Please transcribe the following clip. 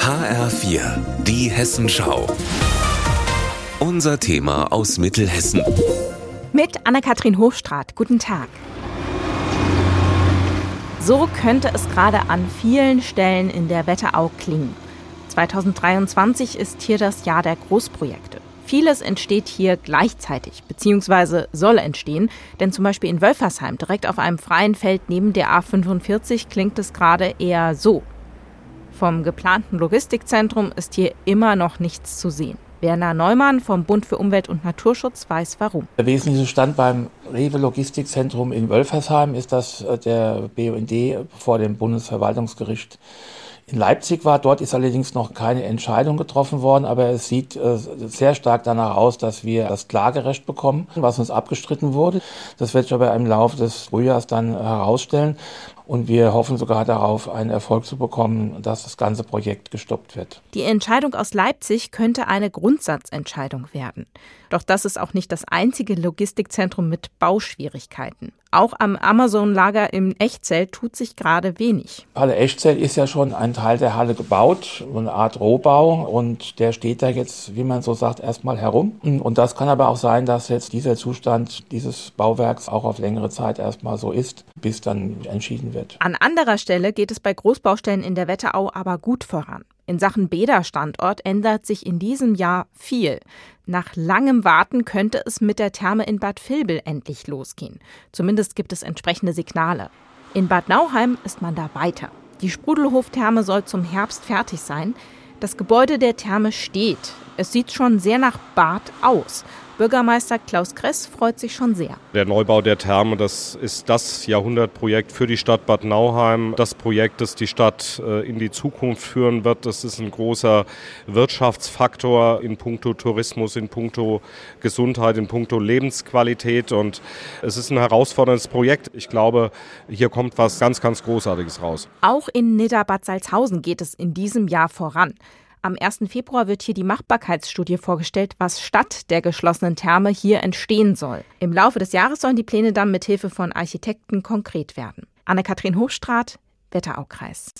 HR4, die Hessenschau. Unser Thema aus Mittelhessen. Mit Anne-Kathrin Hofstraat. Guten Tag. So könnte es gerade an vielen Stellen in der Wetterau klingen. 2023 ist hier das Jahr der Großprojekte. Vieles entsteht hier gleichzeitig, beziehungsweise soll entstehen, denn zum Beispiel in Wölfersheim, direkt auf einem freien Feld neben der A45, klingt es gerade eher so. Vom geplanten Logistikzentrum ist hier immer noch nichts zu sehen. Werner Neumann vom Bund für Umwelt und Naturschutz weiß warum. Der wesentliche Stand beim Rewe Logistikzentrum in Wölfersheim ist, dass äh, der BUND vor dem Bundesverwaltungsgericht in Leipzig war. Dort ist allerdings noch keine Entscheidung getroffen worden, aber es sieht äh, sehr stark danach aus, dass wir das Klagerecht bekommen, was uns abgestritten wurde. Das wird sich aber im Laufe des Frühjahrs dann herausstellen. Und wir hoffen sogar darauf, einen Erfolg zu bekommen, dass das ganze Projekt gestoppt wird. Die Entscheidung aus Leipzig könnte eine Grundsatzentscheidung werden. Doch das ist auch nicht das einzige Logistikzentrum mit Bauschwierigkeiten. Auch am Amazon-Lager im Echtzell tut sich gerade wenig. Halle Echtzell ist ja schon ein Teil der Halle gebaut, eine Art Rohbau. Und der steht da jetzt, wie man so sagt, erstmal herum. Und das kann aber auch sein, dass jetzt dieser Zustand dieses Bauwerks auch auf längere Zeit erstmal so ist, bis dann entschieden wird. An anderer Stelle geht es bei Großbaustellen in der Wetterau aber gut voran. In Sachen Bäderstandort ändert sich in diesem Jahr viel. Nach langem Warten könnte es mit der Therme in Bad Vilbel endlich losgehen. Zumindest gibt es entsprechende Signale. In Bad Nauheim ist man da weiter. Die Sprudelhof-Therme soll zum Herbst fertig sein. Das Gebäude der Therme steht. Es sieht schon sehr nach Bad aus. Bürgermeister Klaus Kress freut sich schon sehr. Der Neubau der Therme, das ist das Jahrhundertprojekt für die Stadt Bad Nauheim. Das Projekt, das die Stadt äh, in die Zukunft führen wird. Das ist ein großer Wirtschaftsfaktor in puncto Tourismus, in puncto Gesundheit, in puncto Lebensqualität. Und es ist ein herausforderndes Projekt. Ich glaube, hier kommt was ganz, ganz Großartiges raus. Auch in Nidda-Bad Salzhausen geht es in diesem Jahr voran. Am 1. Februar wird hier die Machbarkeitsstudie vorgestellt, was statt der geschlossenen Therme hier entstehen soll. Im Laufe des Jahres sollen die Pläne dann mit Hilfe von Architekten konkret werden. Anne-Kathrin Hochstraat, Wetteraukreis.